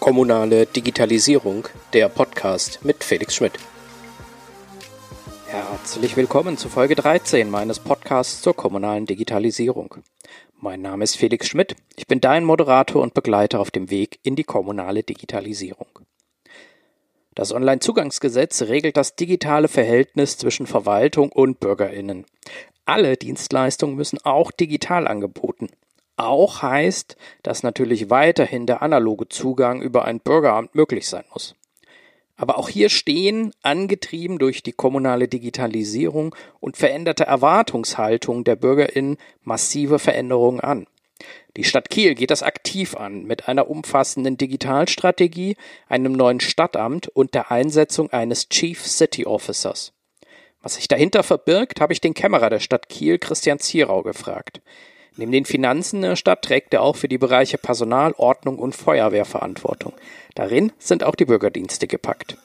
Kommunale Digitalisierung, der Podcast mit Felix Schmidt. Herzlich willkommen zu Folge 13 meines Podcasts zur kommunalen Digitalisierung. Mein Name ist Felix Schmidt, ich bin dein Moderator und Begleiter auf dem Weg in die kommunale Digitalisierung. Das Onlinezugangsgesetz regelt das digitale Verhältnis zwischen Verwaltung und Bürgerinnen. Alle Dienstleistungen müssen auch digital angeboten auch heißt, dass natürlich weiterhin der analoge Zugang über ein Bürgeramt möglich sein muss. Aber auch hier stehen, angetrieben durch die kommunale Digitalisierung und veränderte Erwartungshaltung der Bürgerinnen, massive Veränderungen an. Die Stadt Kiel geht das aktiv an mit einer umfassenden Digitalstrategie, einem neuen Stadtamt und der Einsetzung eines Chief City Officers. Was sich dahinter verbirgt, habe ich den Kämmerer der Stadt Kiel, Christian Zierau, gefragt. Neben den Finanzen der Stadt trägt er auch für die Bereiche Personal, Ordnung und Feuerwehr Verantwortung. Darin sind auch die Bürgerdienste gepackt.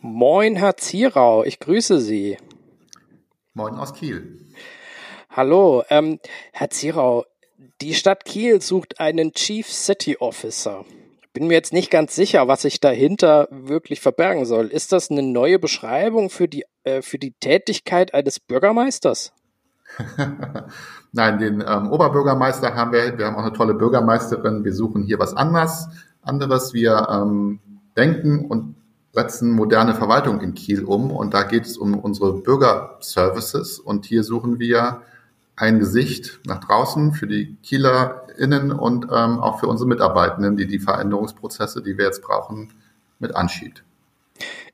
Moin, Herr Zierau, ich grüße Sie. Moin aus Kiel. Hallo, ähm, Herr Zierau, die Stadt Kiel sucht einen Chief City Officer. Bin mir jetzt nicht ganz sicher, was sich dahinter wirklich verbergen soll. Ist das eine neue Beschreibung für die, äh, für die Tätigkeit eines Bürgermeisters? Nein, den ähm, Oberbürgermeister haben wir. Wir haben auch eine tolle Bürgermeisterin. Wir suchen hier was anders, anderes. Wir ähm, denken und setzen moderne Verwaltung in Kiel um. Und da geht es um unsere Bürgerservices. Und hier suchen wir ein Gesicht nach draußen für die KielerInnen und ähm, auch für unsere Mitarbeitenden, die die Veränderungsprozesse, die wir jetzt brauchen, mit anschiebt.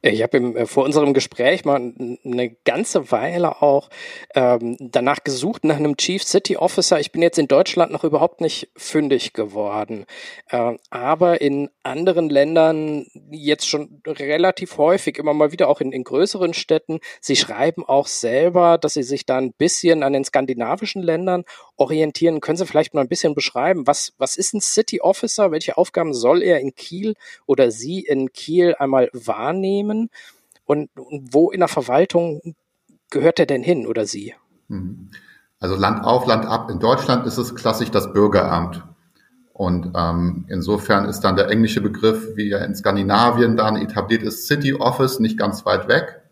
Ich habe äh, vor unserem Gespräch mal eine ganze Weile auch ähm, danach gesucht nach einem Chief City Officer. Ich bin jetzt in Deutschland noch überhaupt nicht fündig geworden, äh, aber in anderen Ländern jetzt schon relativ häufig, immer mal wieder auch in, in größeren Städten. Sie schreiben auch selber, dass sie sich da ein bisschen an den skandinavischen Ländern orientieren. Können Sie vielleicht mal ein bisschen beschreiben, was, was ist ein City Officer? Welche Aufgaben soll er in Kiel oder Sie in Kiel einmal wahrnehmen? Unternehmen und, und wo in der Verwaltung gehört er denn hin oder sie? Mhm. Also Land auf, Land ab. In Deutschland ist es klassisch das Bürgeramt. Und ähm, insofern ist dann der englische Begriff, wie er in Skandinavien dann etabliert ist, City Office, nicht ganz weit weg.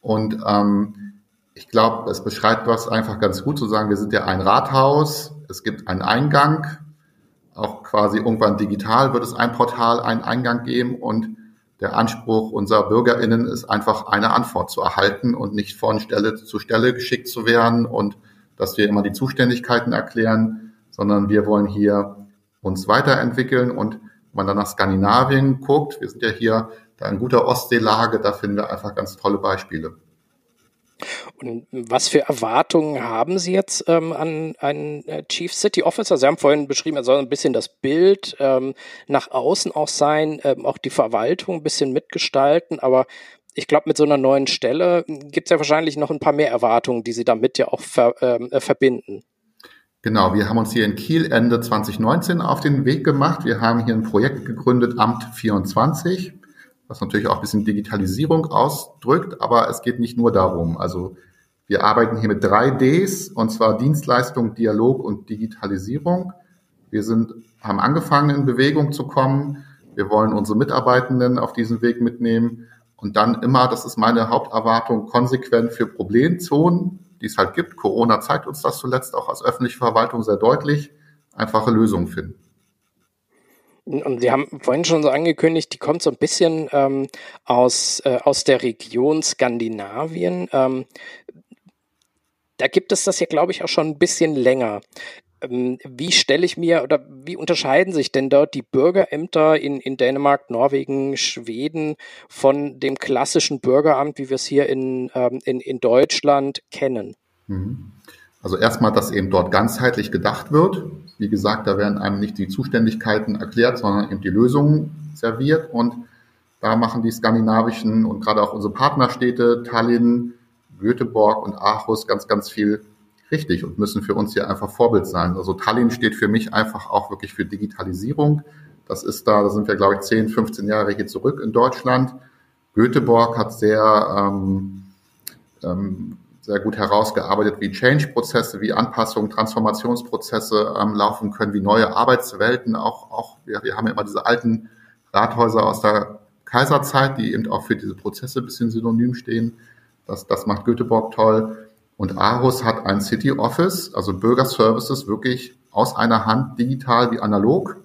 Und ähm, ich glaube, es beschreibt was einfach ganz gut zu sagen, wir sind ja ein Rathaus, es gibt einen Eingang, auch quasi irgendwann digital wird es ein Portal, einen Eingang geben und der Anspruch unserer BürgerInnen ist einfach eine Antwort zu erhalten und nicht von Stelle zu Stelle geschickt zu werden und dass wir immer die Zuständigkeiten erklären, sondern wir wollen hier uns weiterentwickeln und wenn man dann nach Skandinavien guckt, wir sind ja hier da in guter Ostseelage, da finden wir einfach ganz tolle Beispiele. Und was für Erwartungen haben Sie jetzt ähm, an einen äh, Chief City Officer? Sie haben vorhin beschrieben, er soll ein bisschen das Bild ähm, nach außen auch sein, ähm, auch die Verwaltung ein bisschen mitgestalten, aber ich glaube, mit so einer neuen Stelle gibt es ja wahrscheinlich noch ein paar mehr Erwartungen, die Sie damit ja auch ver, ähm, äh, verbinden. Genau, wir haben uns hier in Kiel Ende 2019 auf den Weg gemacht. Wir haben hier ein Projekt gegründet, Amt 24 was natürlich auch ein bisschen Digitalisierung ausdrückt, aber es geht nicht nur darum. Also wir arbeiten hier mit drei Ds, und zwar Dienstleistung, Dialog und Digitalisierung. Wir sind, haben angefangen, in Bewegung zu kommen. Wir wollen unsere Mitarbeitenden auf diesen Weg mitnehmen und dann immer, das ist meine Haupterwartung, konsequent für Problemzonen, die es halt gibt. Corona zeigt uns das zuletzt auch als öffentliche Verwaltung sehr deutlich, einfache Lösungen finden. Und Sie haben vorhin schon so angekündigt, die kommt so ein bisschen ähm, aus, äh, aus der Region Skandinavien. Ähm, da gibt es das ja, glaube ich, auch schon ein bisschen länger. Ähm, wie stelle ich mir oder wie unterscheiden sich denn dort die Bürgerämter in, in Dänemark, Norwegen, Schweden von dem klassischen Bürgeramt, wie wir es hier in, ähm, in, in Deutschland kennen? Mhm. Also erstmal, dass eben dort ganzheitlich gedacht wird. Wie gesagt, da werden einem nicht die Zuständigkeiten erklärt, sondern eben die Lösungen serviert. Und da machen die skandinavischen und gerade auch unsere Partnerstädte Tallinn, Göteborg und Aarhus ganz, ganz viel richtig und müssen für uns hier einfach Vorbild sein. Also Tallinn steht für mich einfach auch wirklich für Digitalisierung. Das ist da, da sind wir, glaube ich, 10, 15 Jahre hier zurück in Deutschland. Göteborg hat sehr, ähm, ähm, sehr gut herausgearbeitet, wie Change-Prozesse, wie Anpassungen, Transformationsprozesse ähm, laufen können, wie neue Arbeitswelten auch, auch wir, wir haben ja immer diese alten Rathäuser aus der Kaiserzeit, die eben auch für diese Prozesse ein bisschen synonym stehen. Das, das macht Göteborg toll. Und Aarhus hat ein City Office, also Bürgerservices wirklich aus einer Hand, digital wie analog.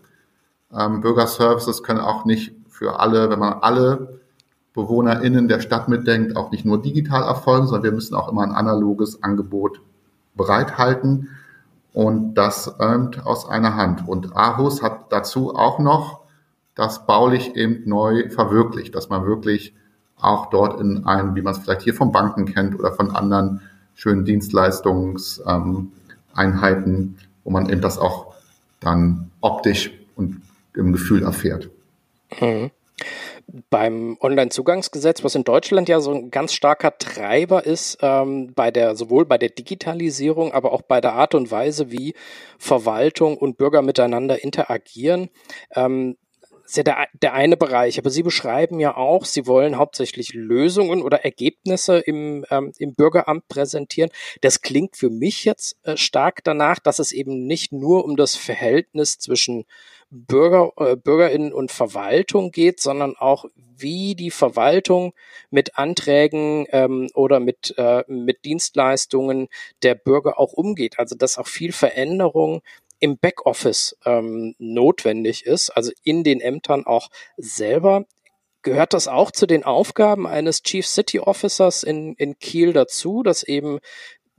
Ähm, Bürgerservices können auch nicht für alle, wenn man alle BewohnerInnen der Stadt mitdenkt, auch nicht nur digital erfolgen, sondern wir müssen auch immer ein analoges Angebot bereithalten und das ähm, aus einer Hand. Und Aarhus hat dazu auch noch das baulich eben neu verwirklicht, dass man wirklich auch dort in einem, wie man es vielleicht hier von Banken kennt oder von anderen schönen Dienstleistungseinheiten, wo man eben das auch dann optisch und im Gefühl erfährt. Mhm. Beim Onlinezugangsgesetz, was in Deutschland ja so ein ganz starker Treiber ist, ähm, bei der, sowohl bei der Digitalisierung, aber auch bei der Art und Weise, wie Verwaltung und Bürger miteinander interagieren, ähm, ist ja der, der eine Bereich, aber Sie beschreiben ja auch, Sie wollen hauptsächlich Lösungen oder Ergebnisse im, ähm, im Bürgeramt präsentieren. Das klingt für mich jetzt äh, stark danach, dass es eben nicht nur um das Verhältnis zwischen Bürger, äh, BürgerInnen und Verwaltung geht, sondern auch, wie die Verwaltung mit Anträgen ähm, oder mit, äh, mit Dienstleistungen der Bürger auch umgeht. Also dass auch viel Veränderung im Backoffice ähm, notwendig ist, also in den Ämtern auch selber. Gehört das auch zu den Aufgaben eines Chief City Officers in, in Kiel dazu, dass eben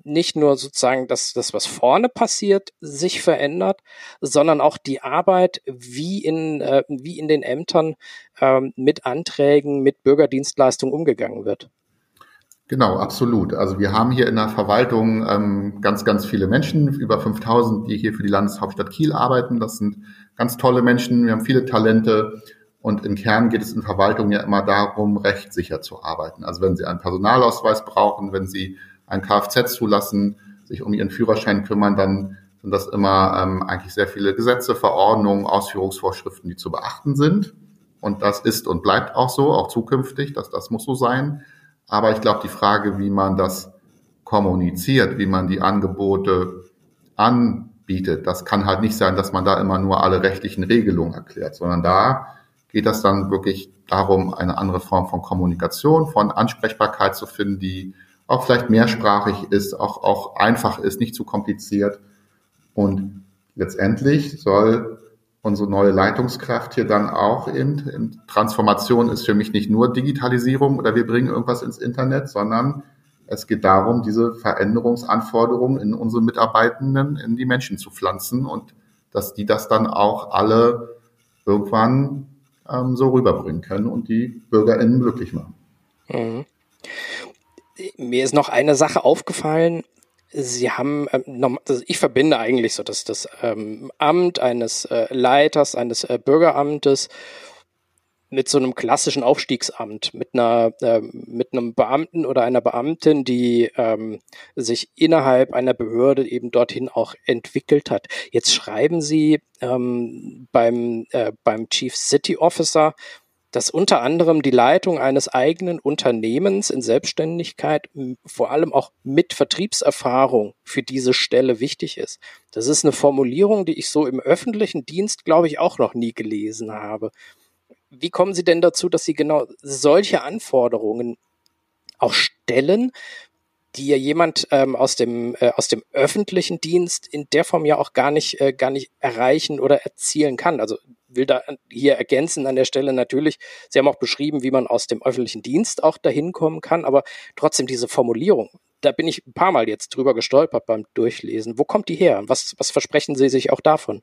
nicht nur sozusagen das, das, was vorne passiert, sich verändert, sondern auch die Arbeit, wie in, äh, wie in den Ämtern ähm, mit Anträgen, mit Bürgerdienstleistungen umgegangen wird? Genau, absolut. Also wir haben hier in der Verwaltung ähm, ganz, ganz viele Menschen, über 5000, die hier für die Landeshauptstadt Kiel arbeiten. Das sind ganz tolle Menschen. Wir haben viele Talente. Und im Kern geht es in Verwaltung ja immer darum, rechtssicher zu arbeiten. Also wenn Sie einen Personalausweis brauchen, wenn Sie ein Kfz zulassen, sich um Ihren Führerschein kümmern, dann sind das immer ähm, eigentlich sehr viele Gesetze, Verordnungen, Ausführungsvorschriften, die zu beachten sind. Und das ist und bleibt auch so, auch zukünftig, dass das muss so sein. Aber ich glaube, die Frage, wie man das kommuniziert, wie man die Angebote anbietet, das kann halt nicht sein, dass man da immer nur alle rechtlichen Regelungen erklärt, sondern da geht das dann wirklich darum, eine andere Form von Kommunikation, von Ansprechbarkeit zu finden, die auch vielleicht mehrsprachig ist, auch, auch einfach ist, nicht zu kompliziert. Und letztendlich soll unsere neue Leitungskraft hier dann auch in, in Transformation ist für mich nicht nur Digitalisierung oder wir bringen irgendwas ins Internet, sondern es geht darum, diese Veränderungsanforderungen in unsere Mitarbeitenden in die Menschen zu pflanzen und dass die das dann auch alle irgendwann ähm, so rüberbringen können und die BürgerInnen glücklich machen. Mhm. Mir ist noch eine Sache aufgefallen, Sie haben, ähm, also ich verbinde eigentlich so dass das ähm, Amt eines äh, Leiters, eines äh, Bürgeramtes mit so einem klassischen Aufstiegsamt, mit einer, äh, mit einem Beamten oder einer Beamtin, die ähm, sich innerhalb einer Behörde eben dorthin auch entwickelt hat. Jetzt schreiben Sie ähm, beim, äh, beim Chief City Officer, dass unter anderem die Leitung eines eigenen Unternehmens in Selbstständigkeit vor allem auch mit Vertriebserfahrung für diese Stelle wichtig ist. Das ist eine Formulierung, die ich so im öffentlichen Dienst, glaube ich, auch noch nie gelesen habe. Wie kommen Sie denn dazu, dass Sie genau solche Anforderungen auch stellen, die ja jemand ähm, aus dem äh, aus dem öffentlichen Dienst in der Form ja auch gar nicht äh, gar nicht erreichen oder erzielen kann. Also will da hier ergänzen an der Stelle natürlich, Sie haben auch beschrieben, wie man aus dem öffentlichen Dienst auch dahin kommen kann, aber trotzdem diese Formulierung, da bin ich ein paar Mal jetzt drüber gestolpert beim Durchlesen. Wo kommt die her? Was, was versprechen Sie sich auch davon?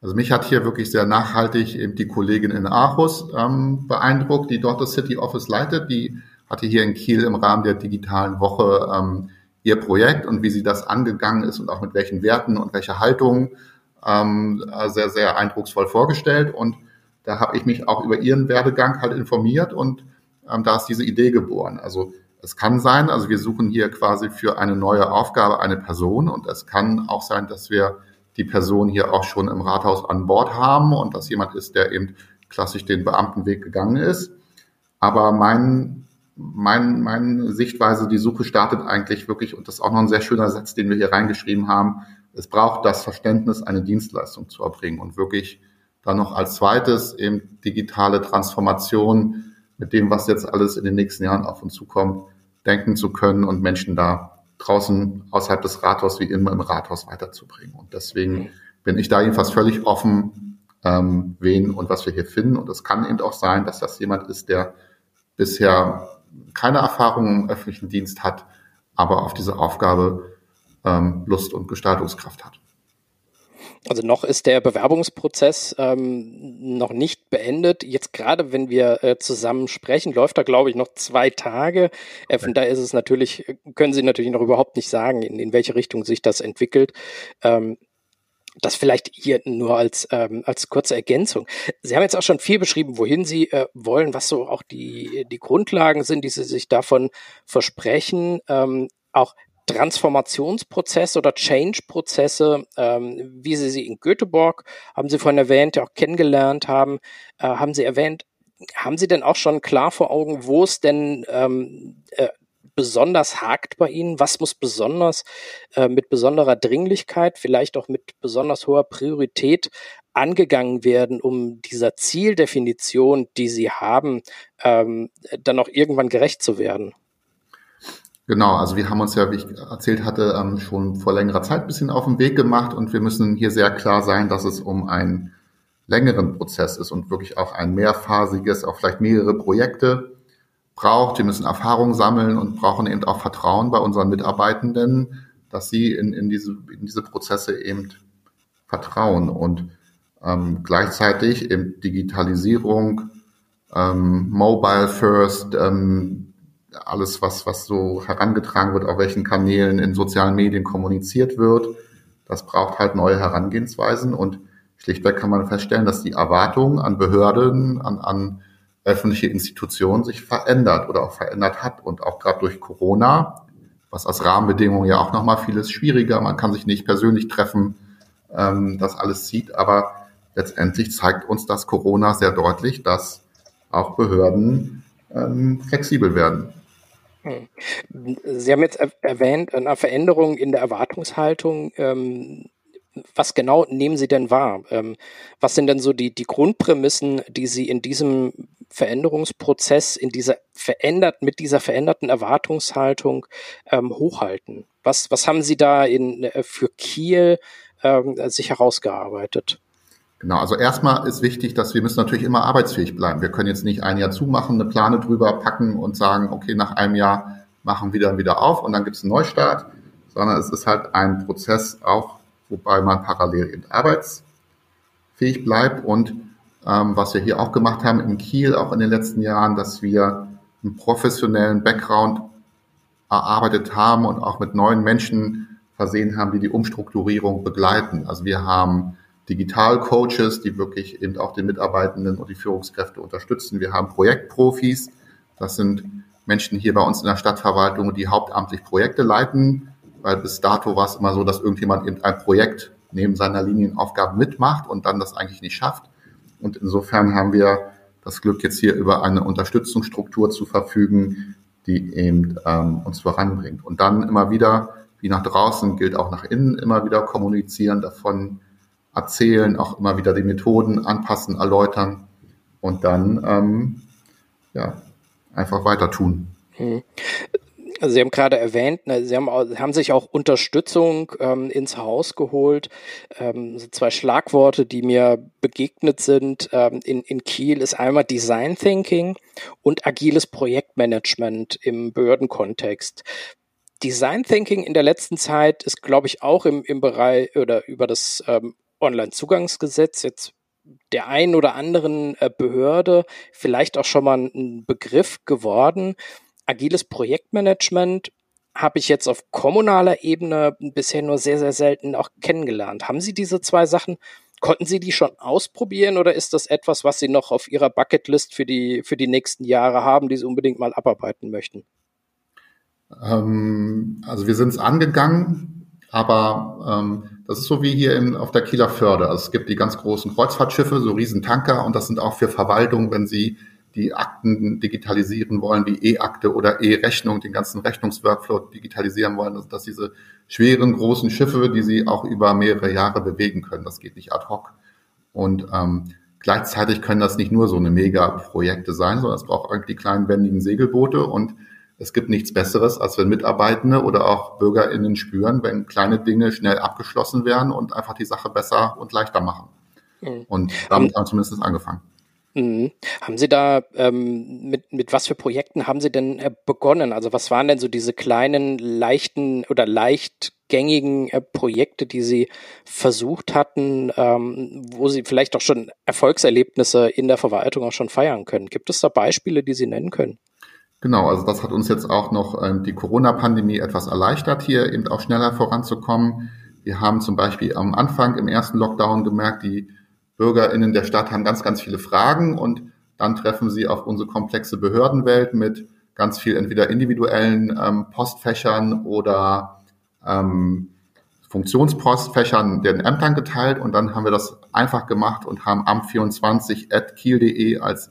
Also mich hat hier wirklich sehr nachhaltig eben die Kollegin in Aarhus ähm, beeindruckt, die dort das City Office leitet. Die hatte hier in Kiel im Rahmen der digitalen Woche ähm, ihr Projekt und wie sie das angegangen ist und auch mit welchen Werten und welcher Haltung ähm, sehr, sehr eindrucksvoll vorgestellt. Und da habe ich mich auch über ihren Werdegang halt informiert und ähm, da ist diese Idee geboren. Also es kann sein, also wir suchen hier quasi für eine neue Aufgabe eine Person und es kann auch sein, dass wir die Person hier auch schon im Rathaus an Bord haben und dass jemand ist, der eben klassisch den Beamtenweg gegangen ist. Aber mein, mein, meine Sichtweise, die Suche startet eigentlich wirklich, und das ist auch noch ein sehr schöner Satz, den wir hier reingeschrieben haben, es braucht das Verständnis, eine Dienstleistung zu erbringen und wirklich dann noch als zweites eben digitale Transformation mit dem, was jetzt alles in den nächsten Jahren auf uns zukommt, denken zu können und Menschen da draußen außerhalb des Rathaus wie immer im Rathaus weiterzubringen. Und deswegen bin ich da jedenfalls völlig offen, ähm, wen und was wir hier finden. Und es kann eben auch sein, dass das jemand ist, der bisher keine Erfahrung im öffentlichen Dienst hat, aber auf diese Aufgabe ähm, Lust und Gestaltungskraft hat. Also noch ist der Bewerbungsprozess ähm, noch nicht beendet. Jetzt gerade, wenn wir äh, zusammen sprechen, läuft da, glaube ich, noch zwei Tage. Äh, von daher ist es natürlich, können Sie natürlich noch überhaupt nicht sagen, in, in welche Richtung sich das entwickelt. Ähm, das vielleicht hier nur als, ähm, als kurze Ergänzung. Sie haben jetzt auch schon viel beschrieben, wohin Sie äh, wollen, was so auch die, die Grundlagen sind, die Sie sich davon versprechen. Ähm, auch Transformationsprozesse oder Change-Prozesse, ähm, wie Sie sie in Göteborg, haben Sie vorhin erwähnt, ja auch kennengelernt haben, äh, haben Sie erwähnt, haben Sie denn auch schon klar vor Augen, wo es denn ähm, äh, besonders hakt bei Ihnen? Was muss besonders äh, mit besonderer Dringlichkeit, vielleicht auch mit besonders hoher Priorität angegangen werden, um dieser Zieldefinition, die Sie haben, ähm, dann auch irgendwann gerecht zu werden? Genau, also wir haben uns ja, wie ich erzählt hatte, ähm, schon vor längerer Zeit ein bisschen auf den Weg gemacht und wir müssen hier sehr klar sein, dass es um einen längeren Prozess ist und wirklich auch ein mehrphasiges, auch vielleicht mehrere Projekte braucht. Wir müssen Erfahrung sammeln und brauchen eben auch Vertrauen bei unseren Mitarbeitenden, dass sie in, in, diese, in diese Prozesse eben vertrauen und ähm, gleichzeitig eben Digitalisierung, ähm, Mobile First, ähm, alles, was, was so herangetragen wird, auf welchen Kanälen in sozialen Medien kommuniziert wird. Das braucht halt neue Herangehensweisen. Und schlichtweg kann man feststellen, dass die Erwartungen an Behörden, an, an öffentliche Institutionen sich verändert oder auch verändert hat. Und auch gerade durch Corona, was als Rahmenbedingung ja auch nochmal vieles schwieriger, man kann sich nicht persönlich treffen, ähm, das alles sieht, aber letztendlich zeigt uns das Corona sehr deutlich, dass auch Behörden ähm, flexibel werden. Hm. Sie haben jetzt erwähnt, eine Veränderung in der Erwartungshaltung. Ähm, was genau nehmen Sie denn wahr? Ähm, was sind denn so die, die Grundprämissen, die Sie in diesem Veränderungsprozess, in dieser verändert, mit dieser veränderten Erwartungshaltung ähm, hochhalten? Was, was haben Sie da in, äh, für Kiel ähm, sich herausgearbeitet? Genau, also erstmal ist wichtig, dass wir müssen natürlich immer arbeitsfähig bleiben. Wir können jetzt nicht ein Jahr zumachen, eine Plane drüber packen und sagen, okay, nach einem Jahr machen wir dann wieder auf und dann gibt es einen Neustart, sondern es ist halt ein Prozess auch, wobei man parallel eben arbeitsfähig bleibt und ähm, was wir hier auch gemacht haben in Kiel, auch in den letzten Jahren, dass wir einen professionellen Background erarbeitet haben und auch mit neuen Menschen versehen haben, die die Umstrukturierung begleiten. Also wir haben Digital-Coaches, die wirklich eben auch den Mitarbeitenden und die Führungskräfte unterstützen. Wir haben Projektprofis. Das sind Menschen hier bei uns in der Stadtverwaltung, die hauptamtlich Projekte leiten, weil bis dato war es immer so, dass irgendjemand eben ein Projekt neben seiner Linienaufgabe mitmacht und dann das eigentlich nicht schafft. Und insofern haben wir das Glück, jetzt hier über eine Unterstützungsstruktur zu verfügen, die eben ähm, uns voranbringt. Und dann immer wieder, wie nach draußen, gilt auch nach innen, immer wieder kommunizieren davon, erzählen, auch immer wieder die Methoden anpassen, erläutern und dann ähm, ja, einfach weiter tun. Hm. Also Sie haben gerade erwähnt, ne, Sie haben, haben sich auch Unterstützung ähm, ins Haus geholt. Ähm, so zwei Schlagworte, die mir begegnet sind ähm, in, in Kiel, ist einmal Design Thinking und agiles Projektmanagement im Behördenkontext. Design Thinking in der letzten Zeit ist, glaube ich, auch im, im Bereich oder über das ähm, Online-Zugangsgesetz jetzt der einen oder anderen äh, Behörde vielleicht auch schon mal ein Begriff geworden. Agiles Projektmanagement habe ich jetzt auf kommunaler Ebene bisher nur sehr, sehr selten auch kennengelernt. Haben Sie diese zwei Sachen, konnten Sie die schon ausprobieren oder ist das etwas, was Sie noch auf Ihrer Bucketlist für die, für die nächsten Jahre haben, die Sie unbedingt mal abarbeiten möchten? Ähm, also wir sind es angegangen, aber ähm, das ist so wie hier in, auf der Kieler Förde. Also es gibt die ganz großen Kreuzfahrtschiffe, so Riesentanker und das sind auch für Verwaltung, wenn sie die Akten digitalisieren wollen, wie E-Akte oder E-Rechnung, den ganzen Rechnungsworkflow digitalisieren wollen, dass, dass diese schweren, großen Schiffe, die sie auch über mehrere Jahre bewegen können, das geht nicht ad hoc. Und ähm, gleichzeitig können das nicht nur so eine Mega-Projekte sein, sondern es braucht eigentlich die kleinen, wendigen Segelboote und es gibt nichts Besseres, als wenn Mitarbeitende oder auch BürgerInnen spüren, wenn kleine Dinge schnell abgeschlossen werden und einfach die Sache besser und leichter machen. Mhm. Und damit haben wir zumindest angefangen. Mhm. Haben Sie da ähm, mit, mit was für Projekten haben Sie denn äh, begonnen? Also was waren denn so diese kleinen, leichten oder leichtgängigen äh, Projekte, die Sie versucht hatten, ähm, wo Sie vielleicht auch schon Erfolgserlebnisse in der Verwaltung auch schon feiern können? Gibt es da Beispiele, die Sie nennen können? Genau, also das hat uns jetzt auch noch ähm, die Corona-Pandemie etwas erleichtert, hier eben auch schneller voranzukommen. Wir haben zum Beispiel am Anfang im ersten Lockdown gemerkt, die BürgerInnen der Stadt haben ganz, ganz viele Fragen und dann treffen sie auf unsere komplexe Behördenwelt mit ganz viel entweder individuellen ähm, Postfächern oder ähm, Funktionspostfächern den Ämtern geteilt und dann haben wir das einfach gemacht und haben amt24.kiel.de als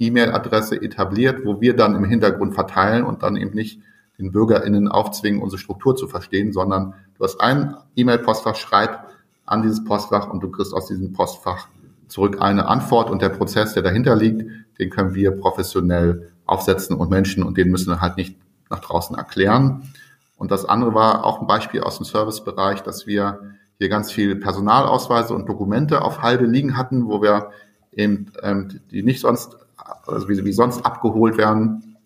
E-Mail-Adresse etabliert, wo wir dann im Hintergrund verteilen und dann eben nicht den BürgerInnen aufzwingen, unsere Struktur zu verstehen, sondern du hast ein E-Mail-Postfach, schreib an dieses Postfach und du kriegst aus diesem Postfach zurück eine Antwort und der Prozess, der dahinter liegt, den können wir professionell aufsetzen und Menschen und den müssen wir halt nicht nach draußen erklären. Und das andere war auch ein Beispiel aus dem Servicebereich, dass wir hier ganz viel Personalausweise und Dokumente auf halbe liegen hatten, wo wir eben ähm, die nicht sonst also wie, wie sonst abgeholt werden,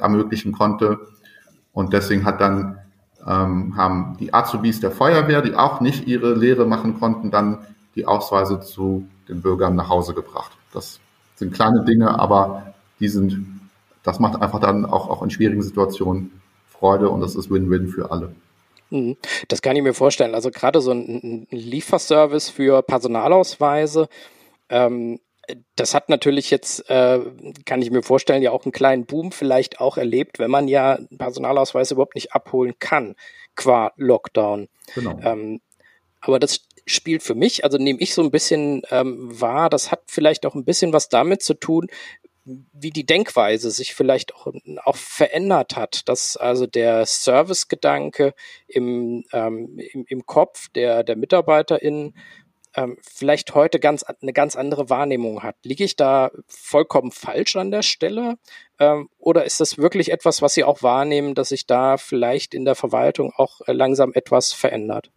ermöglichen konnte. Und deswegen hat dann ähm, haben die Azubis der Feuerwehr, die auch nicht ihre Lehre machen konnten, dann die Ausweise zu den Bürgern nach Hause gebracht. Das sind kleine Dinge, aber die sind, das macht einfach dann auch, auch in schwierigen Situationen Freude und das ist Win-Win für alle. Mhm. Das kann ich mir vorstellen. Also gerade so ein Lieferservice für Personalausweise, ähm, das hat natürlich jetzt, äh, kann ich mir vorstellen, ja auch einen kleinen Boom vielleicht auch erlebt, wenn man ja Personalausweis überhaupt nicht abholen kann, qua Lockdown. Genau. Ähm, aber das spielt für mich, also nehme ich so ein bisschen ähm, wahr, das hat vielleicht auch ein bisschen was damit zu tun, wie die Denkweise sich vielleicht auch, auch verändert hat, dass also der Servicegedanke im, ähm, im, im Kopf der, der MitarbeiterInnen ähm, vielleicht heute ganz eine ganz andere Wahrnehmung hat. Liege ich da vollkommen falsch an der Stelle? Ähm, oder ist das wirklich etwas, was Sie auch wahrnehmen, dass sich da vielleicht in der Verwaltung auch äh, langsam etwas verändert?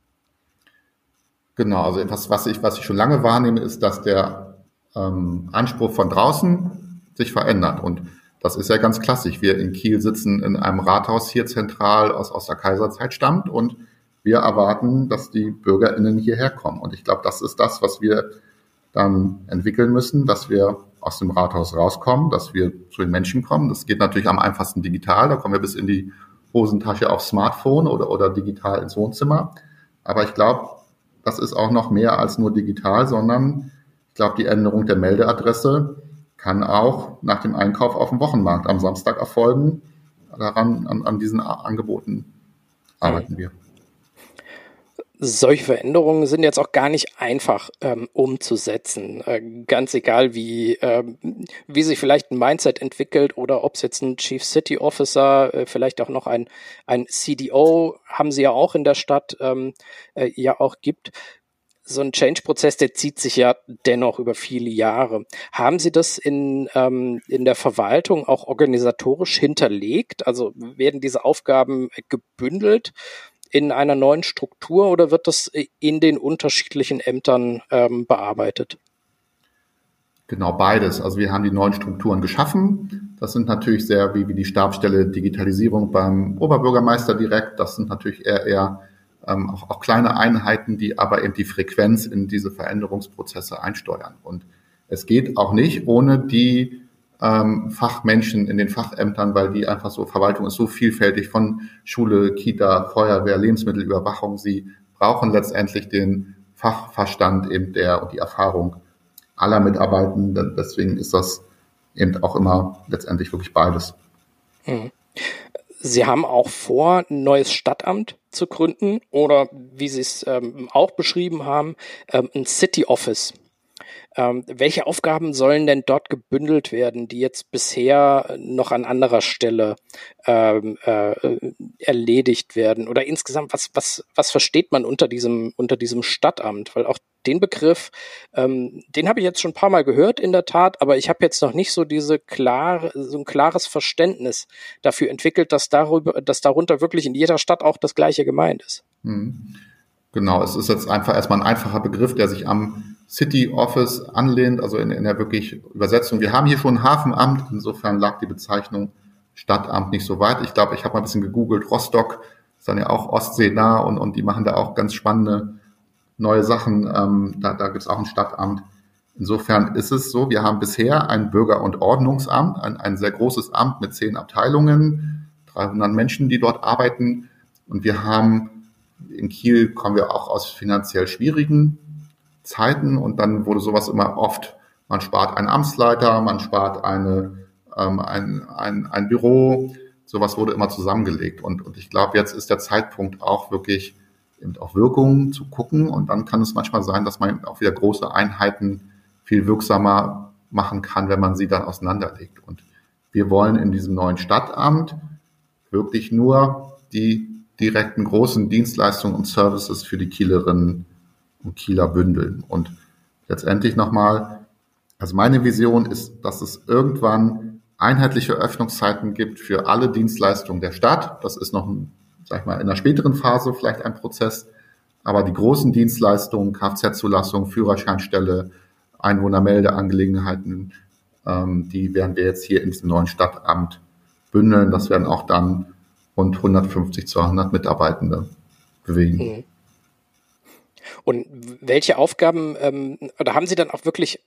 Genau, also etwas, was ich, was ich schon lange wahrnehme, ist, dass der ähm, Anspruch von draußen sich verändert. Und das ist ja ganz klassisch. Wir in Kiel sitzen in einem Rathaus hier zentral aus, aus der Kaiserzeit stammt und wir erwarten, dass die BürgerInnen hierher kommen. Und ich glaube, das ist das, was wir dann entwickeln müssen, dass wir aus dem Rathaus rauskommen, dass wir zu den Menschen kommen. Das geht natürlich am einfachsten digital. Da kommen wir bis in die Hosentasche aufs Smartphone oder, oder digital ins Wohnzimmer. Aber ich glaube, das ist auch noch mehr als nur digital, sondern ich glaube, die Änderung der Meldeadresse kann auch nach dem Einkauf auf dem Wochenmarkt am Samstag erfolgen. Daran, an, an diesen Angeboten arbeiten wir solche Veränderungen sind jetzt auch gar nicht einfach ähm, umzusetzen. Äh, ganz egal, wie, ähm, wie sich vielleicht ein Mindset entwickelt oder ob es jetzt ein Chief City Officer, äh, vielleicht auch noch ein, ein CDO, haben sie ja auch in der Stadt ähm, äh, ja auch gibt. So ein Change-Prozess, der zieht sich ja dennoch über viele Jahre. Haben Sie das in, ähm, in der Verwaltung auch organisatorisch hinterlegt? Also werden diese Aufgaben gebündelt? In einer neuen Struktur oder wird das in den unterschiedlichen Ämtern ähm, bearbeitet? Genau beides. Also wir haben die neuen Strukturen geschaffen. Das sind natürlich sehr wie, wie die Stabstelle Digitalisierung beim Oberbürgermeister direkt. Das sind natürlich eher, eher ähm, auch, auch kleine Einheiten, die aber eben die Frequenz in diese Veränderungsprozesse einsteuern. Und es geht auch nicht ohne die ähm, Fachmenschen in den Fachämtern, weil die einfach so, Verwaltung ist so vielfältig von Schule, Kita, Feuerwehr, Lebensmittelüberwachung. Sie brauchen letztendlich den Fachverstand eben der und die Erfahrung aller Mitarbeitenden. Deswegen ist das eben auch immer letztendlich wirklich beides. Hm. Sie haben auch vor, ein neues Stadtamt zu gründen oder wie Sie es ähm, auch beschrieben haben, ähm, ein City Office Ähm, welche Aufgaben sollen denn dort gebündelt werden, die jetzt bisher noch an anderer Stelle ähm, äh, erledigt werden? Oder insgesamt, was, was, was versteht man unter diesem, unter diesem Stadtamt? Weil auch den Begriff, ähm, den habe ich jetzt schon ein paar Mal gehört in der Tat, aber ich habe jetzt noch nicht so diese klare, so ein klares Verständnis dafür entwickelt, dass darüber, dass darunter wirklich in jeder Stadt auch das Gleiche gemeint ist. Hm. Genau, es ist jetzt einfach erstmal ein einfacher Begriff, der sich am City Office anlehnt, also in, in der wirklich Übersetzung. Wir haben hier schon ein Hafenamt, insofern lag die Bezeichnung Stadtamt nicht so weit. Ich glaube, ich habe mal ein bisschen gegoogelt, Rostock ist dann ja auch Ostsee nah und, und die machen da auch ganz spannende neue Sachen. Ähm, da da gibt es auch ein Stadtamt. Insofern ist es so, wir haben bisher ein Bürger- und Ordnungsamt, ein, ein sehr großes Amt mit zehn Abteilungen, 300 Menschen, die dort arbeiten. Und wir haben in Kiel kommen wir auch aus finanziell schwierigen Zeiten und dann wurde sowas immer oft, man spart einen Amtsleiter, man spart eine, ähm, ein, ein, ein Büro, sowas wurde immer zusammengelegt. Und, und ich glaube, jetzt ist der Zeitpunkt auch wirklich eben auf Wirkungen zu gucken und dann kann es manchmal sein, dass man auch wieder große Einheiten viel wirksamer machen kann, wenn man sie dann auseinanderlegt. Und wir wollen in diesem neuen Stadtamt wirklich nur die direkten großen Dienstleistungen und Services für die Kielerinnen und Kieler bündeln. Und letztendlich nochmal, also meine Vision ist, dass es irgendwann einheitliche Öffnungszeiten gibt für alle Dienstleistungen der Stadt. Das ist noch, sag ich mal, in einer späteren Phase vielleicht ein Prozess. Aber die großen Dienstleistungen, Kfz-Zulassung, Führerscheinstelle, Einwohnermeldeangelegenheiten, ähm, die werden wir jetzt hier in diesem neuen Stadtamt bündeln. Das werden auch dann rund 150, 200 Mitarbeitende bewegen. Und welche Aufgaben, ähm, oder haben Sie dann auch wirklich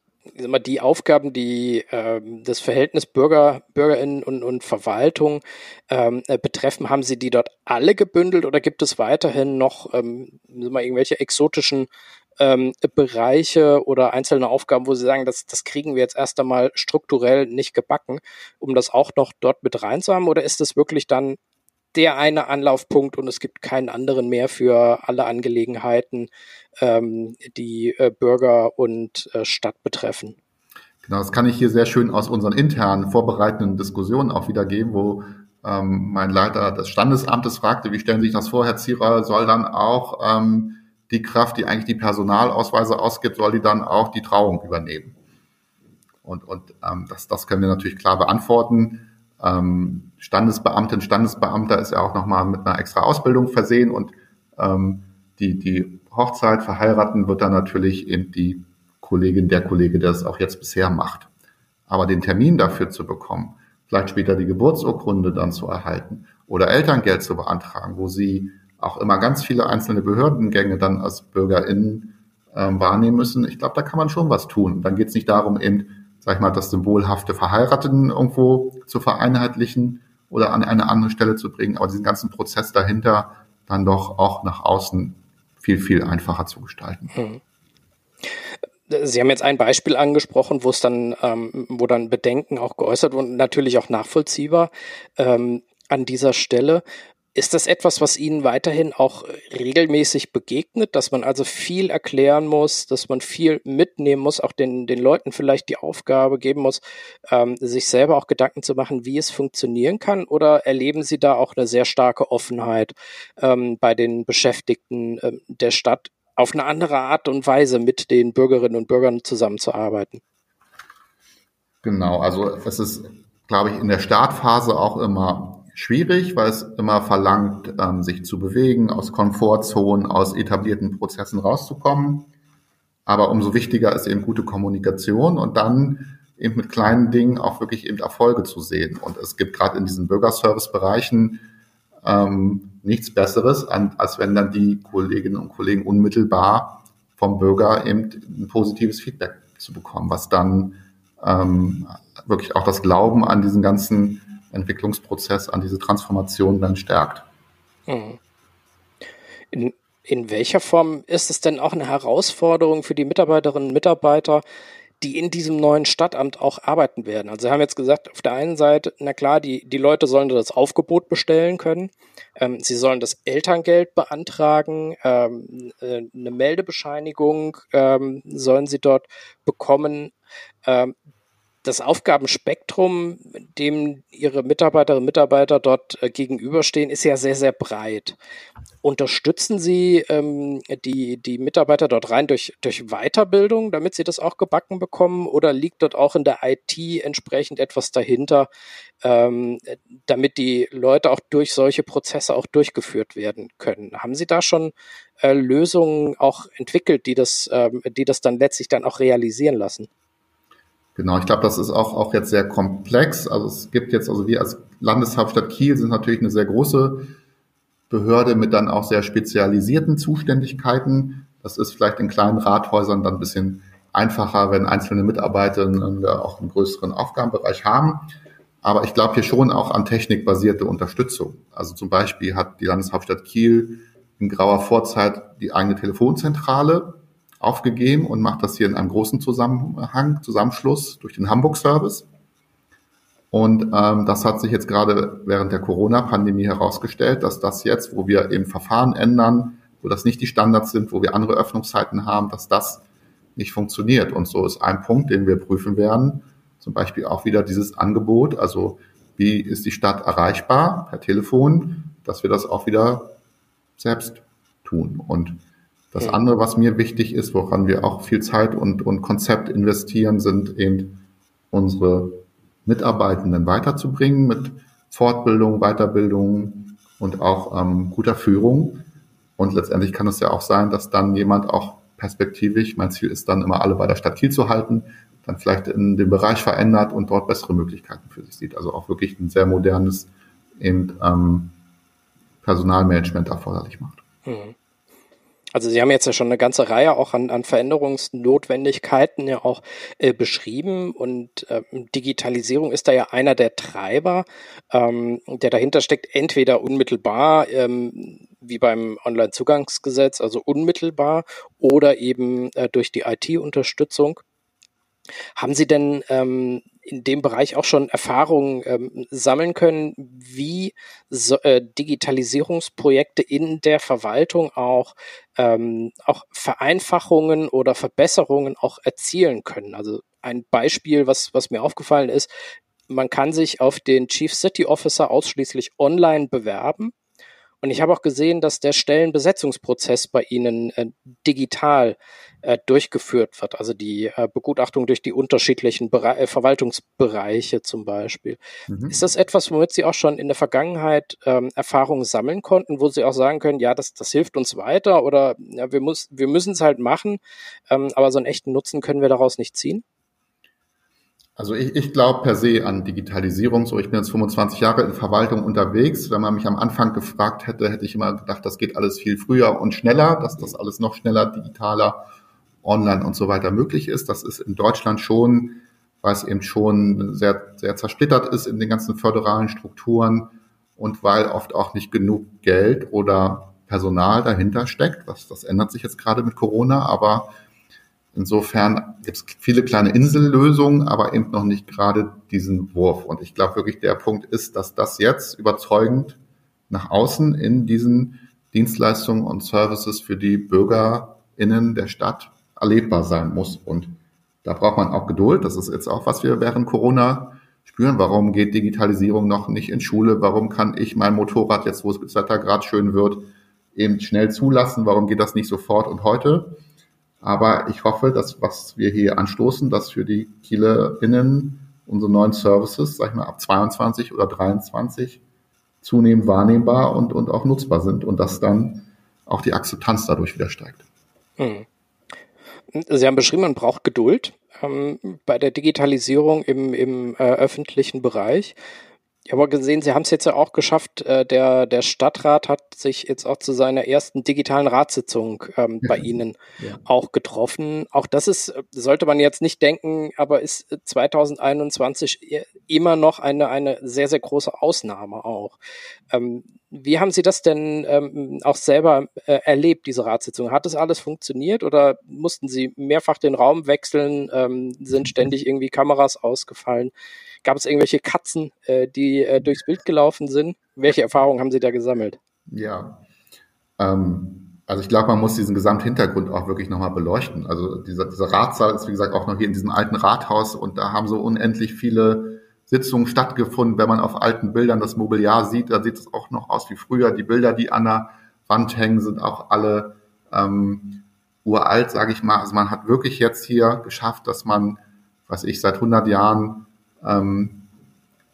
mal, die Aufgaben, die ähm, das Verhältnis Bürger, BürgerInnen und, und Verwaltung ähm, äh, betreffen, haben Sie die dort alle gebündelt oder gibt es weiterhin noch ähm, mal, irgendwelche exotischen ähm, Bereiche oder einzelne Aufgaben, wo Sie sagen, das, das kriegen wir jetzt erst einmal strukturell nicht gebacken, um das auch noch dort mit reinzuhaben? Oder ist es wirklich dann der eine Anlaufpunkt und es gibt keinen anderen mehr für alle Angelegenheiten, ähm, die äh, Bürger und äh, Stadt betreffen. Genau, das kann ich hier sehr schön aus unseren internen vorbereitenden Diskussionen auch wiedergeben, wo ähm, mein Leiter des Standesamtes fragte, wie stellen Sie sich das vor, Herr Zierer, soll dann auch ähm, die Kraft, die eigentlich die Personalausweise ausgibt, soll die dann auch die Trauung übernehmen? Und, und ähm, das, das können wir natürlich klar beantworten. Ähm, Standesbeamtin, Standesbeamter ist ja auch nochmal mit einer extra Ausbildung versehen und ähm, die, die Hochzeit verheiraten wird dann natürlich eben die Kollegin, der Kollege, der es auch jetzt bisher macht. Aber den Termin dafür zu bekommen, vielleicht später die Geburtsurkunde dann zu erhalten oder Elterngeld zu beantragen, wo sie auch immer ganz viele einzelne Behördengänge dann als BürgerInnen ähm, wahrnehmen müssen. Ich glaube, da kann man schon was tun. Dann geht es nicht darum, eben sag ich mal, das symbolhafte Verheirateten irgendwo zu vereinheitlichen oder an eine andere Stelle zu bringen, aber diesen ganzen Prozess dahinter dann doch auch nach außen viel, viel einfacher zu gestalten. Hm. Sie haben jetzt ein Beispiel angesprochen, wo es dann, ähm, wo dann Bedenken auch geäußert wurden, natürlich auch nachvollziehbar ähm, an dieser Stelle. Ist das etwas, was Ihnen weiterhin auch regelmäßig begegnet, dass man also viel erklären muss, dass man viel mitnehmen muss, auch den, den Leuten vielleicht die Aufgabe geben muss, ähm, sich selber auch Gedanken zu machen, wie es funktionieren kann? Oder erleben Sie da auch eine sehr starke Offenheit ähm, bei den Beschäftigten ähm, der Stadt, auf eine andere Art und Weise mit den Bürgerinnen und Bürgern zusammenzuarbeiten? Genau, also es ist, glaube ich, in der Startphase auch immer schwierig, weil es immer verlangt, ähm, sich zu bewegen, aus Komfortzonen, aus etablierten Prozessen rauszukommen. Aber umso wichtiger ist eben gute Kommunikation und dann eben mit kleinen Dingen auch wirklich eben Erfolge zu sehen. Und es gibt gerade in diesen Bürgerservice-Bereichen ähm, nichts Besseres, an, als wenn dann die Kolleginnen und Kollegen unmittelbar vom Bürger eben ein positives Feedback zu bekommen, was dann ähm, wirklich auch das Glauben an diesen ganzen Entwicklungsprozess, an diese Transformation dann stärkt. Hm. In, in welcher Form ist es denn auch eine Herausforderung für die Mitarbeiterinnen und Mitarbeiter, die in diesem neuen Stadtamt auch arbeiten werden. Also Sie haben jetzt gesagt, auf der einen Seite, na klar, die, die Leute sollen das Aufgebot bestellen können. Ähm, sie sollen das Elterngeld beantragen, ähm, äh, eine Meldebescheinigung ähm, sollen sie dort bekommen. Das Aufgabenspektrum, dem Ihre Mitarbeiterinnen und Mitarbeiter dort äh, gegenüberstehen, ist ja sehr, sehr breit. Unterstützen Sie ähm, die, die Mitarbeiter dort rein durch, durch Weiterbildung, damit sie das auch gebacken bekommen? Oder liegt dort auch in der IT entsprechend etwas dahinter, ähm, damit die Leute auch durch solche Prozesse auch durchgeführt werden können? Haben Sie da schon äh, Lösungen auch entwickelt, die das, ähm, die das dann letztlich dann auch realisieren lassen? Genau, ich glaube, das ist auch, auch jetzt sehr komplex. Also es gibt jetzt, also wir als Landeshauptstadt Kiel sind natürlich eine sehr große Behörde mit dann auch sehr spezialisierten Zuständigkeiten. Das ist vielleicht in kleinen Rathäusern dann ein bisschen einfacher, wenn einzelne Mitarbeiter auch einen größeren Aufgabenbereich haben. Aber ich glaube hier schon auch an technikbasierte Unterstützung. Also zum Beispiel hat die Landeshauptstadt Kiel in grauer Vorzeit die eigene Telefonzentrale aufgegeben und macht das hier in einem großen Zusammenhang, Zusammenschluss durch den Hamburg-Service. Und ähm, das hat sich jetzt gerade während der Corona-Pandemie herausgestellt, dass das jetzt, wo wir eben Verfahren ändern, wo das nicht die Standards sind, wo wir andere Öffnungszeiten haben, dass das nicht funktioniert. Und so ist ein Punkt, den wir prüfen werden, zum Beispiel auch wieder dieses Angebot, also wie ist die Stadt erreichbar per Telefon, dass wir das auch wieder selbst tun. Und das andere, was mir wichtig ist, woran wir auch viel Zeit und, und Konzept investieren, sind eben unsere Mitarbeitenden weiterzubringen mit Fortbildung, Weiterbildung und auch ähm, guter Führung. Und letztendlich kann es ja auch sein, dass dann jemand auch perspektivisch, mein Ziel ist dann immer alle bei der Stadt Kiel zu halten, dann vielleicht in dem Bereich verändert und dort bessere Möglichkeiten für sich sieht. Also auch wirklich ein sehr modernes eben, ähm, Personalmanagement erforderlich macht. Mhm. Also Sie haben jetzt ja schon eine ganze Reihe auch an, an Veränderungsnotwendigkeiten ja auch äh, beschrieben und äh, Digitalisierung ist da ja einer der Treiber, ähm, der dahinter steckt, entweder unmittelbar ähm, wie beim Onlinezugangsgesetz, also unmittelbar oder eben äh, durch die IT-Unterstützung. Haben Sie denn ähm, in dem Bereich auch schon Erfahrungen ähm, sammeln können, wie so, äh, Digitalisierungsprojekte in der Verwaltung auch, ähm, auch Vereinfachungen oder Verbesserungen auch erzielen können? Also ein Beispiel, was, was mir aufgefallen ist, man kann sich auf den Chief City Officer ausschließlich online bewerben. Und ich habe auch gesehen, dass der Stellenbesetzungsprozess bei Ihnen äh, digital äh, durchgeführt wird. Also die äh, Begutachtung durch die unterschiedlichen Bere äh, Verwaltungsbereiche zum Beispiel. Mhm. Ist das etwas, womit Sie auch schon in der Vergangenheit ähm, Erfahrungen sammeln konnten, wo Sie auch sagen können, ja, das, das hilft uns weiter oder ja, wir, muss, wir müssen es halt machen, ähm, aber so einen echten Nutzen können wir daraus nicht ziehen? Also ich, ich glaube per se an Digitalisierung. So, ich bin jetzt 25 Jahre in Verwaltung unterwegs. Wenn man mich am Anfang gefragt hätte, hätte ich immer gedacht, das geht alles viel früher und schneller, dass das alles noch schneller, digitaler, online und so weiter möglich ist. Das ist in Deutschland schon, weil es eben schon sehr, sehr zersplittert ist in den ganzen föderalen Strukturen und weil oft auch nicht genug Geld oder Personal dahinter steckt. Das, das ändert sich jetzt gerade mit Corona, aber Insofern gibt es viele kleine Insellösungen, aber eben noch nicht gerade diesen Wurf. Und ich glaube wirklich, der Punkt ist, dass das jetzt überzeugend nach außen in diesen Dienstleistungen und Services für die BürgerInnen der Stadt erlebbar sein muss. Und da braucht man auch Geduld. Das ist jetzt auch, was wir während Corona spüren. Warum geht Digitalisierung noch nicht in Schule? Warum kann ich mein Motorrad jetzt, wo es das Wetter gerade schön wird, eben schnell zulassen? Warum geht das nicht sofort und heute? Aber ich hoffe, dass was wir hier anstoßen, dass für die KielerInnen unsere neuen Services, sag ich mal, ab 22 oder 23 zunehmend wahrnehmbar und, und auch nutzbar sind und dass dann auch die Akzeptanz dadurch wieder steigt. Hm. Sie haben beschrieben, man braucht Geduld ähm, bei der Digitalisierung im, im äh, öffentlichen Bereich. Ich habe gesehen, Sie haben es jetzt ja auch geschafft. Äh, der, der Stadtrat hat sich jetzt auch zu seiner ersten digitalen Ratssitzung ähm, bei Ihnen ja. auch getroffen. Auch das ist, sollte man jetzt nicht denken, aber ist 2021 immer noch eine, eine sehr, sehr große Ausnahme auch. Ähm, wie haben Sie das denn ähm, auch selber äh, erlebt, diese Ratssitzung? Hat das alles funktioniert oder mussten Sie mehrfach den Raum wechseln? Ähm, sind ständig irgendwie Kameras ausgefallen? Gab es irgendwelche Katzen, äh, die äh, durchs Bild gelaufen sind? Welche Erfahrungen haben Sie da gesammelt? Ja, ähm, also ich glaube, man muss diesen Gesamthintergrund auch wirklich nochmal beleuchten. Also dieser, dieser Ratssaal ist, wie gesagt, auch noch hier in diesem alten Rathaus und da haben so unendlich viele Sitzungen stattgefunden. Wenn man auf alten Bildern das Mobiliar sieht, da sieht es auch noch aus wie früher. Die Bilder, die an der Wand hängen, sind auch alle ähm, uralt, sage ich mal. Also man hat wirklich jetzt hier geschafft, dass man, was ich seit 100 Jahren ähm,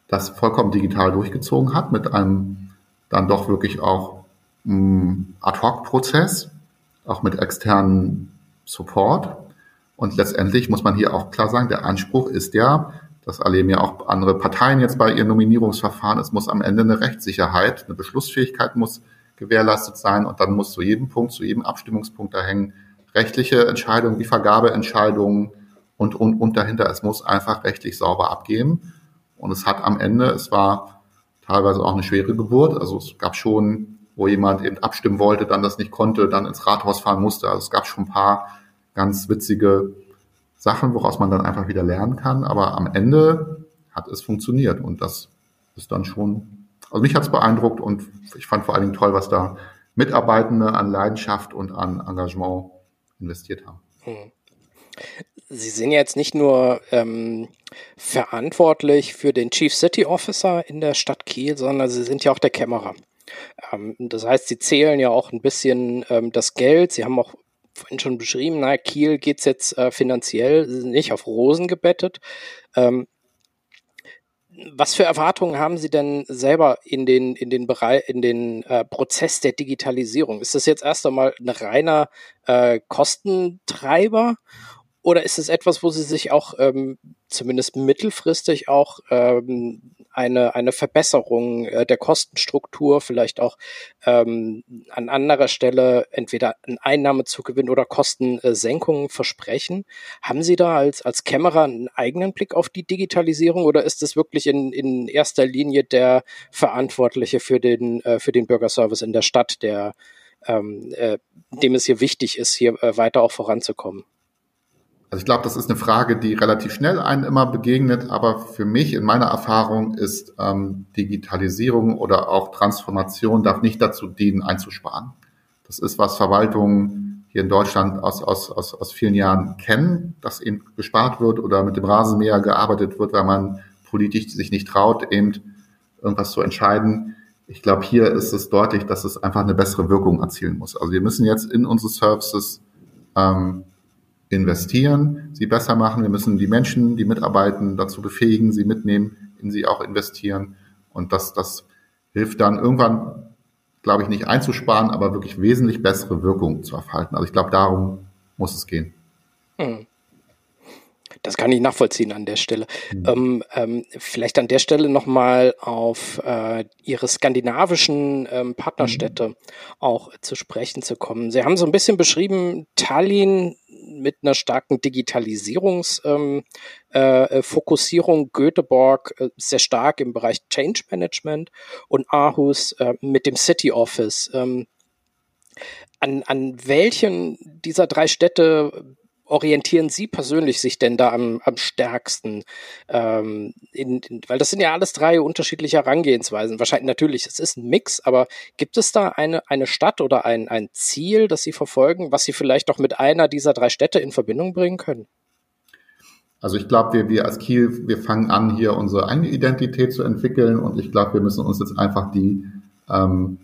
das vollkommen digital durchgezogen hat mit einem dann doch wirklich auch ähm, Ad-Hoc-Prozess, auch mit externen Support. Und letztendlich muss man hier auch klar sagen, der Anspruch ist ja, das erleben ja auch andere Parteien jetzt bei ihren Nominierungsverfahren. Es muss am Ende eine Rechtssicherheit, eine Beschlussfähigkeit muss gewährleistet sein und dann muss zu jedem Punkt, zu jedem Abstimmungspunkt da hängen rechtliche Entscheidungen, wie Vergabeentscheidungen und, und, und dahinter, es muss einfach rechtlich sauber abgehen. Und es hat am Ende, es war teilweise auch eine schwere Geburt. Also es gab schon, wo jemand eben abstimmen wollte, dann das nicht konnte, dann ins Rathaus fahren musste. Also es gab schon ein paar ganz witzige Sachen, woraus man dann einfach wieder lernen kann. Aber am Ende hat es funktioniert und das ist dann schon, also mich hat es beeindruckt und ich fand vor allen Dingen toll, was da Mitarbeitende an Leidenschaft und an Engagement investiert haben. Hm. Sie sind jetzt nicht nur ähm, verantwortlich für den Chief City Officer in der Stadt Kiel, sondern Sie sind ja auch der Kämmerer. Ähm, das heißt, Sie zählen ja auch ein bisschen ähm, das Geld. Sie haben auch vorhin schon beschrieben, na, Kiel geht's jetzt äh, finanziell nicht auf Rosen gebettet. Ähm, was für Erwartungen haben Sie denn selber in den, in den Bereich, in den äh, Prozess der Digitalisierung? Ist das jetzt erst einmal ein reiner äh, Kostentreiber oder ist es etwas, wo Sie sich auch ähm, zumindest mittelfristig auch ähm, eine, eine Verbesserung äh, der Kostenstruktur, vielleicht auch ähm, an anderer Stelle entweder ein Einnahmezugewinn oder Kostensenkungen versprechen? Haben Sie da als, als Kämmerer einen eigenen Blick auf die Digitalisierung oder ist es wirklich in, in erster Linie der Verantwortliche für den, äh, für den Bürgerservice in der Stadt, der ähm, äh, dem es hier wichtig ist, hier äh, weiter auch voranzukommen? Also ich glaube, das ist eine Frage, die relativ schnell einen immer begegnet, aber für mich in meiner Erfahrung ist ähm, Digitalisierung oder auch Transformation darf nicht dazu dienen, einzusparen. Das ist, was Verwaltungen hier in Deutschland aus, aus, aus, aus vielen Jahren kennen, dass eben gespart wird oder mit dem Rasenmäher gearbeitet wird, weil man politisch sich nicht traut, eben irgendwas zu entscheiden. Ich glaube, hier ist es deutlich, dass es einfach eine bessere Wirkung erzielen muss. Also wir müssen jetzt in unsere Services ähm, investieren, sie besser machen. Wir müssen die Menschen, die mitarbeiten, dazu befähigen, sie mitnehmen, in sie auch investieren. Und das, das hilft dann irgendwann, glaube ich, nicht einzusparen, aber wirklich wesentlich bessere Wirkung zu erhalten. Also ich glaube, darum muss es gehen. Hm. Das kann ich nachvollziehen an der Stelle. Mhm. Ähm, ähm, vielleicht an der Stelle nochmal auf äh, Ihre skandinavischen ähm, Partnerstädte mhm. auch zu sprechen zu kommen. Sie haben so ein bisschen beschrieben, Tallinn mit einer starken Digitalisierungsfokussierung, ähm, äh, Göteborg äh, sehr stark im Bereich Change Management und Aarhus äh, mit dem City Office. Ähm, an, an welchen dieser drei Städte orientieren Sie persönlich sich denn da am, am stärksten? Ähm, in, in, weil das sind ja alles drei unterschiedliche Herangehensweisen. Wahrscheinlich natürlich, es ist ein Mix, aber gibt es da eine, eine Stadt oder ein, ein Ziel, das Sie verfolgen, was Sie vielleicht auch mit einer dieser drei Städte in Verbindung bringen können? Also ich glaube, wir, wir als Kiel, wir fangen an, hier unsere eigene Identität zu entwickeln und ich glaube, wir müssen uns jetzt einfach die ähm,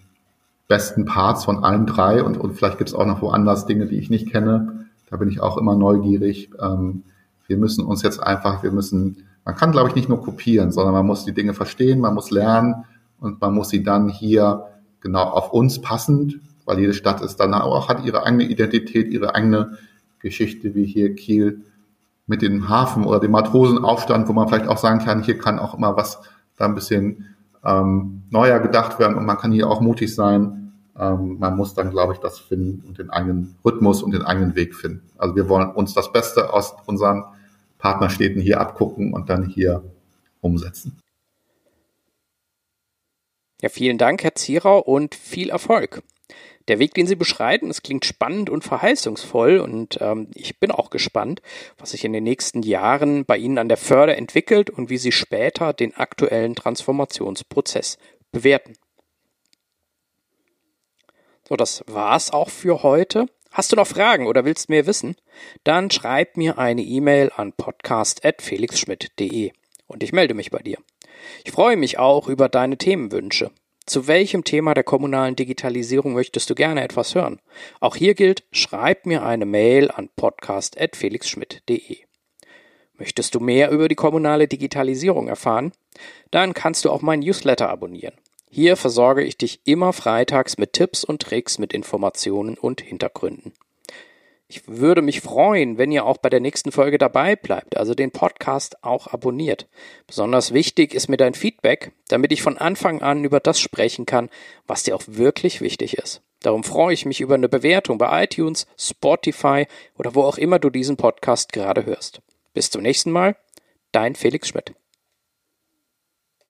besten Parts von allen drei und, und vielleicht gibt es auch noch woanders Dinge, die ich nicht kenne, da bin ich auch immer neugierig. Ähm, wir müssen uns jetzt einfach, wir müssen, man kann, glaube ich, nicht nur kopieren, sondern man muss die Dinge verstehen, man muss lernen und man muss sie dann hier genau auf uns passend, weil jede Stadt ist dann auch, hat ihre eigene Identität, ihre eigene Geschichte, wie hier Kiel mit dem Hafen oder dem Matrosenaufstand, wo man vielleicht auch sagen kann, hier kann auch immer was da ein bisschen ähm, neuer gedacht werden und man kann hier auch mutig sein ähm, man muss dann, glaube ich, das finden und den eigenen Rhythmus und den eigenen Weg finden. Also wir wollen uns das Beste aus unseren Partnerstädten hier abgucken und dann hier umsetzen. Ja, vielen Dank, Herr Zierau, und viel Erfolg. Der Weg, den Sie beschreiten, es klingt spannend und verheißungsvoll und ähm, ich bin auch gespannt, was sich in den nächsten Jahren bei Ihnen an der Förder entwickelt und wie Sie später den aktuellen Transformationsprozess bewerten. So, das war's auch für heute. Hast du noch Fragen oder willst mehr wissen? Dann schreib mir eine E-Mail an podcast.felixschmidt.de und ich melde mich bei dir. Ich freue mich auch über deine Themenwünsche. Zu welchem Thema der kommunalen Digitalisierung möchtest du gerne etwas hören? Auch hier gilt, schreib mir eine Mail an podcast.felixschmidt.de. Möchtest du mehr über die kommunale Digitalisierung erfahren? Dann kannst du auch meinen Newsletter abonnieren. Hier versorge ich dich immer freitags mit Tipps und Tricks, mit Informationen und Hintergründen. Ich würde mich freuen, wenn ihr auch bei der nächsten Folge dabei bleibt, also den Podcast auch abonniert. Besonders wichtig ist mir dein Feedback, damit ich von Anfang an über das sprechen kann, was dir auch wirklich wichtig ist. Darum freue ich mich über eine Bewertung bei iTunes, Spotify oder wo auch immer du diesen Podcast gerade hörst. Bis zum nächsten Mal, dein Felix Schmidt.